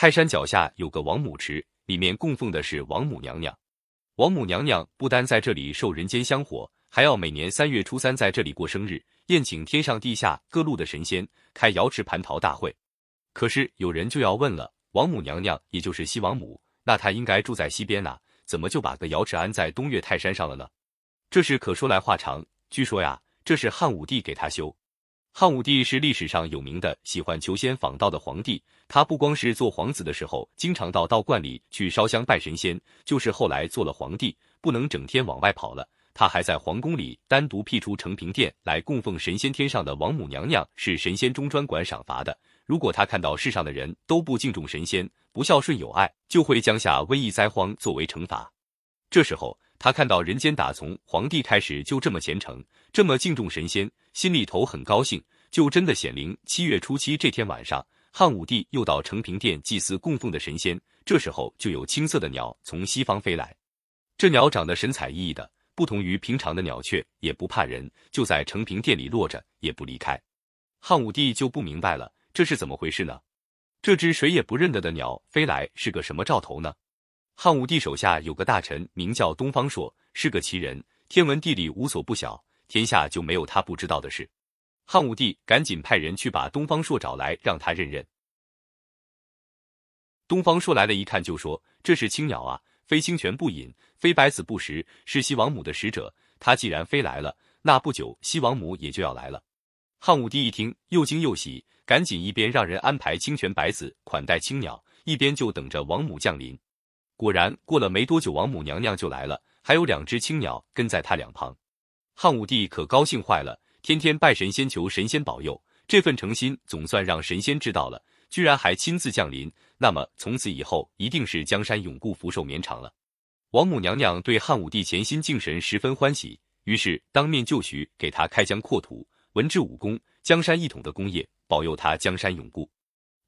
泰山脚下有个王母池，里面供奉的是王母娘娘。王母娘娘不单在这里受人间香火，还要每年三月初三在这里过生日，宴请天上地下各路的神仙，开瑶池蟠桃大会。可是有人就要问了，王母娘娘也就是西王母，那她应该住在西边呐，怎么就把个瑶池安在东岳泰山上了呢？这事可说来话长，据说呀，这是汉武帝给她修。汉武帝是历史上有名的喜欢求仙访道的皇帝，他不光是做皇子的时候经常到道观里去烧香拜神仙，就是后来做了皇帝，不能整天往外跑了，他还在皇宫里单独辟出承平殿来供奉神仙。天上的王母娘娘是神仙中专管赏罚的，如果他看到世上的人都不敬重神仙，不孝顺友爱，就会降下瘟疫灾荒作为惩罚。这时候。他看到人间打从皇帝开始就这么虔诚，这么敬重神仙，心里头很高兴，就真的显灵。七月初七这天晚上，汉武帝又到承平殿祭祀供奉的神仙。这时候就有青色的鸟从西方飞来，这鸟长得神采奕奕的，不同于平常的鸟雀，也不怕人，就在承平殿里落着，也不离开。汉武帝就不明白了，这是怎么回事呢？这只谁也不认得的鸟飞来是个什么兆头呢？汉武帝手下有个大臣，名叫东方朔，是个奇人，天文地理无所不晓，天下就没有他不知道的事。汉武帝赶紧派人去把东方朔找来，让他认认。东方朔来了，一看就说：“这是青鸟啊，非清泉不饮，非白子不食，是西王母的使者。他既然飞来了，那不久西王母也就要来了。”汉武帝一听，又惊又喜，赶紧一边让人安排清泉白子款待青鸟，一边就等着王母降临。果然，过了没多久，王母娘娘就来了，还有两只青鸟跟在她两旁。汉武帝可高兴坏了，天天拜神仙求神仙保佑，这份诚心总算让神仙知道了，居然还亲自降临。那么从此以后，一定是江山永固、福寿绵长了。王母娘娘对汉武帝潜心敬神十分欢喜，于是当面就许给他开疆扩土、文治武功、江山一统的功业，保佑他江山永固。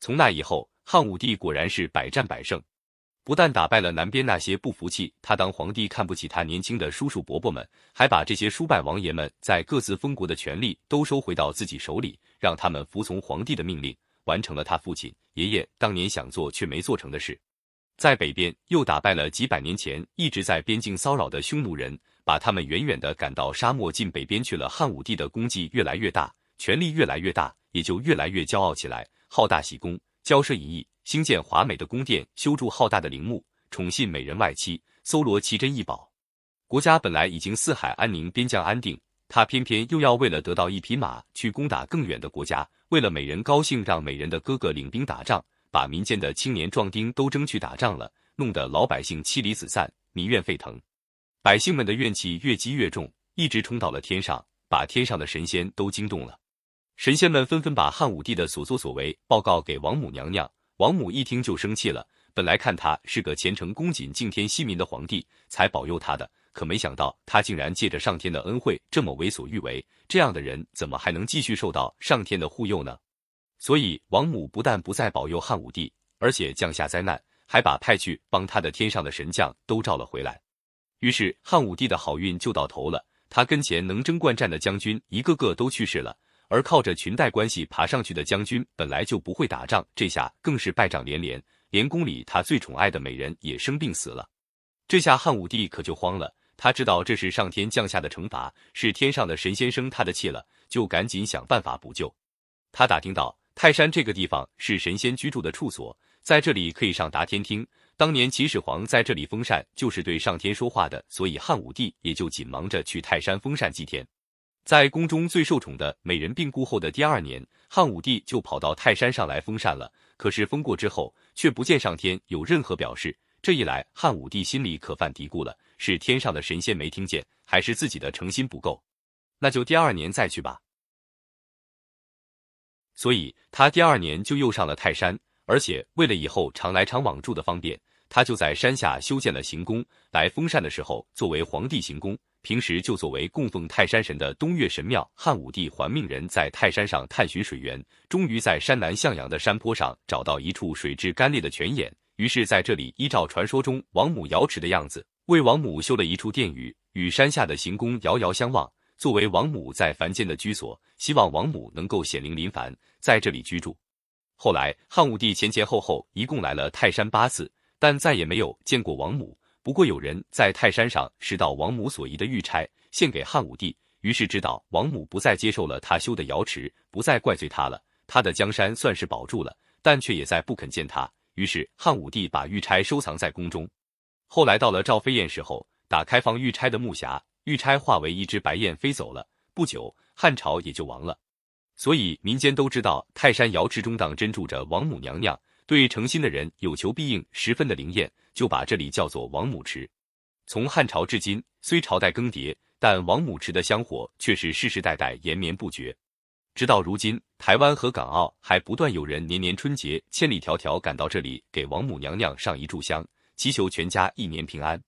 从那以后，汉武帝果然是百战百胜。不但打败了南边那些不服气他当皇帝、看不起他年轻的叔叔伯伯们，还把这些叔败王爷们在各自封国的权力都收回到自己手里，让他们服从皇帝的命令，完成了他父亲、爷爷当年想做却没做成的事。在北边又打败了几百年前一直在边境骚扰的匈奴人，把他们远远的赶到沙漠近北边去了。汉武帝的功绩越来越大，权力越来越大，也就越来越骄傲起来，好大喜功，骄奢淫逸。兴建华美的宫殿，修筑浩大的陵墓，宠信美人外戚，搜罗奇珍异宝。国家本来已经四海安宁，边疆安定，他偏偏又要为了得到一匹马去攻打更远的国家，为了美人高兴，让美人的哥哥领兵打仗，把民间的青年壮丁都争去打仗了，弄得老百姓妻离子散，民怨沸腾。百姓们的怨气越积越重，一直冲到了天上，把天上的神仙都惊动了。神仙们纷纷把汉武帝的所作所为报告给王母娘娘。王母一听就生气了，本来看他是个虔诚恭谨、敬天惜民的皇帝，才保佑他的，可没想到他竟然借着上天的恩惠这么为所欲为。这样的人怎么还能继续受到上天的护佑呢？所以王母不但不再保佑汉武帝，而且降下灾难，还把派去帮他的天上的神将都召了回来。于是汉武帝的好运就到头了，他跟前能征惯战的将军一个个都去世了。而靠着裙带关系爬上去的将军本来就不会打仗，这下更是败仗连连，连宫里他最宠爱的美人也生病死了。这下汉武帝可就慌了，他知道这是上天降下的惩罚，是天上的神仙生他的气了，就赶紧想办法补救。他打听到泰山这个地方是神仙居住的处所，在这里可以上达天听。当年秦始皇在这里封禅，就是对上天说话的，所以汉武帝也就紧忙着去泰山封禅祭天。在宫中最受宠的美人病故后的第二年，汉武帝就跑到泰山上来封禅了。可是封过之后，却不见上天有任何表示。这一来，汉武帝心里可犯嘀咕了：是天上的神仙没听见，还是自己的诚心不够？那就第二年再去吧。所以他第二年就又上了泰山，而且为了以后常来常往住的方便，他就在山下修建了行宫，来封禅的时候作为皇帝行宫。平时就作为供奉泰山神的东岳神庙。汉武帝还命人在泰山上探寻水源，终于在山南向阳的山坡上找到一处水质干裂的泉眼。于是，在这里依照传说中王母瑶池的样子，为王母修了一处殿宇，与山下的行宫遥遥相望，作为王母在凡间的居所。希望王母能够显灵临凡，在这里居住。后来汉武帝前前后后一共来了泰山八次，但再也没有见过王母。不过有人在泰山上拾到王母所遗的玉钗，献给汉武帝，于是知道王母不再接受了他修的瑶池，不再怪罪他了。他的江山算是保住了，但却也在不肯见他。于是汉武帝把玉钗收藏在宫中。后来到了赵飞燕时候，打开放玉钗的木匣，玉钗化为一只白燕飞走了。不久，汉朝也就亡了。所以民间都知道泰山瑶池中当真住着王母娘娘，对诚心的人有求必应，十分的灵验，就把这里叫做王母池。从汉朝至今，虽朝代更迭，但王母池的香火却是世世代代延绵不绝。直到如今，台湾和港澳还不断有人年年春节千里迢迢赶到这里，给王母娘娘上一炷香，祈求全家一年平安。